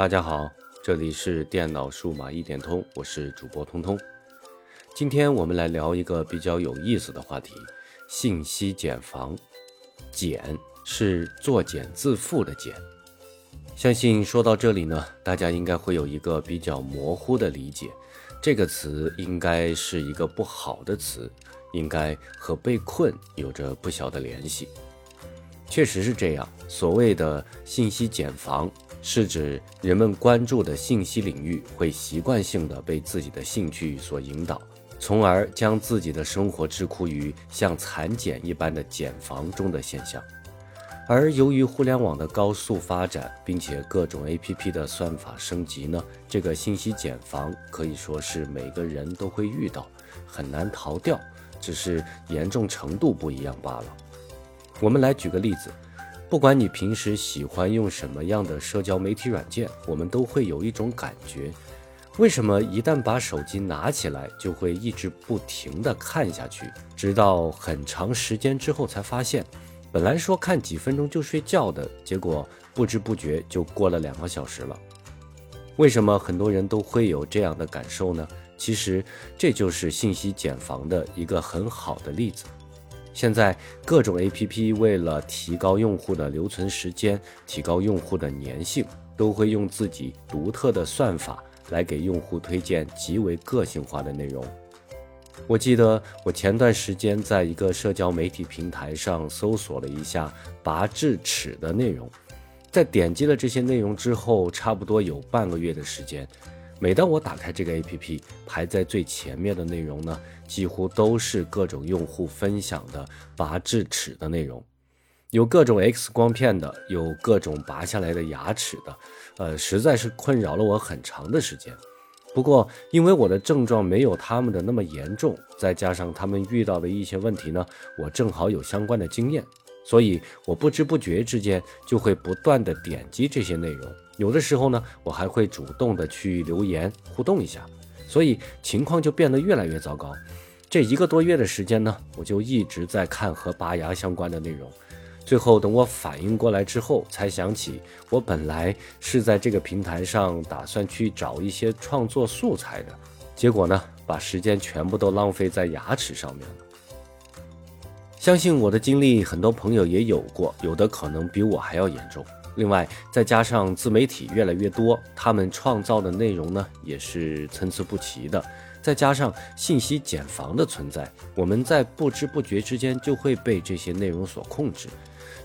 大家好，这里是电脑数码一点通，我是主播通通。今天我们来聊一个比较有意思的话题：信息茧房。茧是作茧自缚的茧。相信说到这里呢，大家应该会有一个比较模糊的理解，这个词应该是一个不好的词，应该和被困有着不小的联系。确实是这样，所谓的信息茧房，是指人们关注的信息领域会习惯性的被自己的兴趣所引导，从而将自己的生活桎梏于像蚕茧一般的茧房中的现象。而由于互联网的高速发展，并且各种 APP 的算法升级呢，这个信息茧房可以说是每个人都会遇到，很难逃掉，只是严重程度不一样罢了。我们来举个例子，不管你平时喜欢用什么样的社交媒体软件，我们都会有一种感觉：为什么一旦把手机拿起来，就会一直不停地看下去，直到很长时间之后才发现。本来说看几分钟就睡觉的，结果不知不觉就过了两个小时了。为什么很多人都会有这样的感受呢？其实这就是信息茧房的一个很好的例子。现在各种 APP 为了提高用户的留存时间，提高用户的粘性，都会用自己独特的算法来给用户推荐极为个性化的内容。我记得我前段时间在一个社交媒体平台上搜索了一下拔智齿的内容，在点击了这些内容之后，差不多有半个月的时间，每当我打开这个 APP，排在最前面的内容呢，几乎都是各种用户分享的拔智齿的内容，有各种 X 光片的，有各种拔下来的牙齿的，呃，实在是困扰了我很长的时间。不过，因为我的症状没有他们的那么严重，再加上他们遇到的一些问题呢，我正好有相关的经验，所以我不知不觉之间就会不断的点击这些内容。有的时候呢，我还会主动的去留言互动一下，所以情况就变得越来越糟糕。这一个多月的时间呢，我就一直在看和拔牙相关的内容。最后等我反应过来之后，才想起我本来是在这个平台上打算去找一些创作素材的，结果呢，把时间全部都浪费在牙齿上面了。相信我的经历，很多朋友也有过，有的可能比我还要严重。另外，再加上自媒体越来越多，他们创造的内容呢，也是参差不齐的。再加上信息茧房的存在，我们在不知不觉之间就会被这些内容所控制。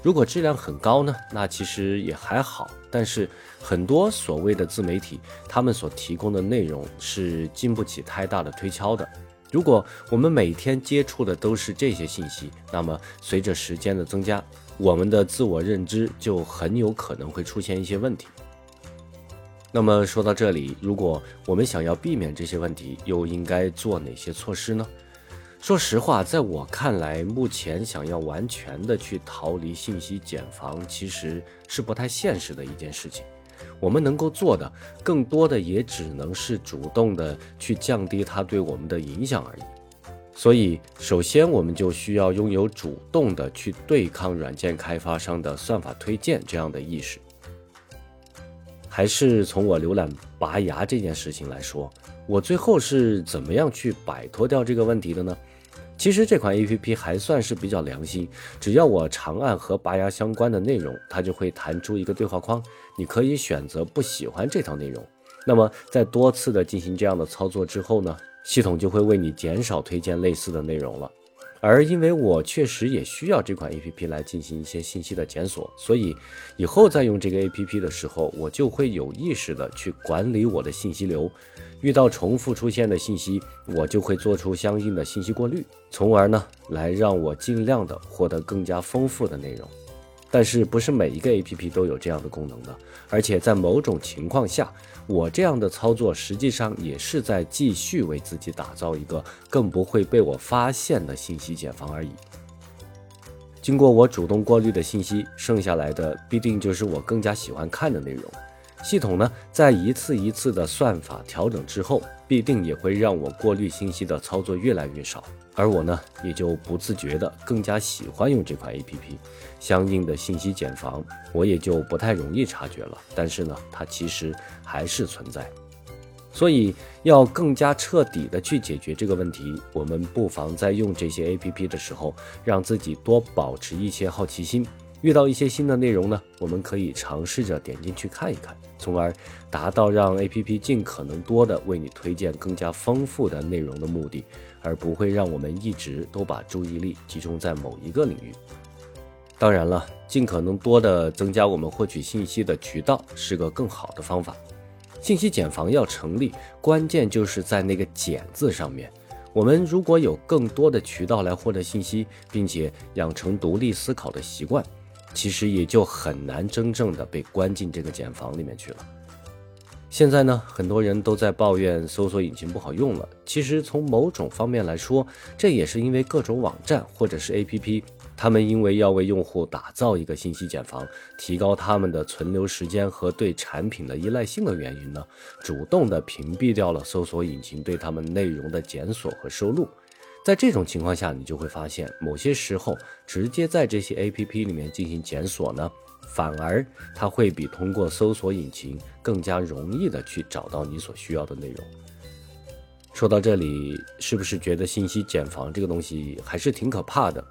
如果质量很高呢，那其实也还好。但是很多所谓的自媒体，他们所提供的内容是经不起太大的推敲的。如果我们每天接触的都是这些信息，那么随着时间的增加，我们的自我认知就很有可能会出现一些问题。那么说到这里，如果我们想要避免这些问题，又应该做哪些措施呢？说实话，在我看来，目前想要完全的去逃离信息茧房，其实是不太现实的一件事情。我们能够做的，更多的也只能是主动的去降低它对我们的影响而已。所以，首先我们就需要拥有主动的去对抗软件开发商的算法推荐这样的意识。还是从我浏览拔牙这件事情来说，我最后是怎么样去摆脱掉这个问题的呢？其实这款 A P P 还算是比较良心，只要我长按和拔牙相关的内容，它就会弹出一个对话框，你可以选择不喜欢这条内容。那么在多次的进行这样的操作之后呢，系统就会为你减少推荐类似的内容了。而因为我确实也需要这款 A P P 来进行一些信息的检索，所以以后再用这个 A P P 的时候，我就会有意识的去管理我的信息流。遇到重复出现的信息，我就会做出相应的信息过滤，从而呢来让我尽量的获得更加丰富的内容。但是不是每一个 A P P 都有这样的功能的，而且在某种情况下，我这样的操作实际上也是在继续为自己打造一个更不会被我发现的信息茧房而已。经过我主动过滤的信息，剩下来的必定就是我更加喜欢看的内容。系统呢，在一次一次的算法调整之后，必定也会让我过滤信息的操作越来越少，而我呢，也就不自觉的更加喜欢用这款 APP。相应的信息茧房，我也就不太容易察觉了。但是呢，它其实还是存在。所以，要更加彻底的去解决这个问题，我们不妨在用这些 APP 的时候，让自己多保持一些好奇心。遇到一些新的内容呢，我们可以尝试着点进去看一看，从而达到让 APP 尽可能多的为你推荐更加丰富的内容的目的，而不会让我们一直都把注意力集中在某一个领域。当然了，尽可能多的增加我们获取信息的渠道是个更好的方法。信息茧房要成立，关键就是在那个“茧”字上面。我们如果有更多的渠道来获得信息，并且养成独立思考的习惯。其实也就很难真正的被关进这个茧房里面去了。现在呢，很多人都在抱怨搜索引擎不好用了。其实从某种方面来说，这也是因为各种网站或者是 APP，他们因为要为用户打造一个信息茧房，提高他们的存留时间和对产品的依赖性的原因呢，主动的屏蔽掉了搜索引擎对他们内容的检索和收录。在这种情况下，你就会发现，某些时候直接在这些 A P P 里面进行检索呢，反而它会比通过搜索引擎更加容易的去找到你所需要的内容。说到这里，是不是觉得信息茧房这个东西还是挺可怕的？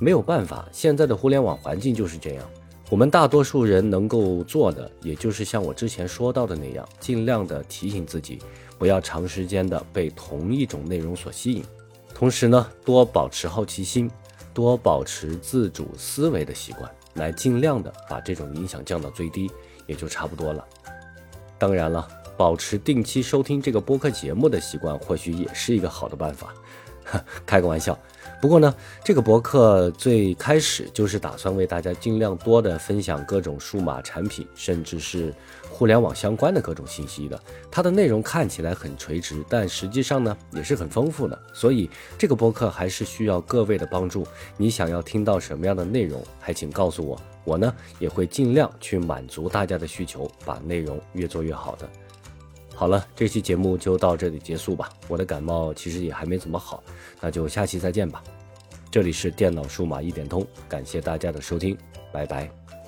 没有办法，现在的互联网环境就是这样。我们大多数人能够做的，也就是像我之前说到的那样，尽量的提醒自己，不要长时间的被同一种内容所吸引。同时呢，多保持好奇心，多保持自主思维的习惯，来尽量的把这种影响降到最低，也就差不多了。当然了，保持定期收听这个播客节目的习惯，或许也是一个好的办法。开个玩笑。不过呢，这个博客最开始就是打算为大家尽量多的分享各种数码产品，甚至是互联网相关的各种信息的。它的内容看起来很垂直，但实际上呢也是很丰富的。所以这个播客还是需要各位的帮助。你想要听到什么样的内容，还请告诉我，我呢也会尽量去满足大家的需求，把内容越做越好的。好了，这期节目就到这里结束吧。我的感冒其实也还没怎么好，那就下期再见吧。这里是电脑数码一点通，感谢大家的收听，拜拜。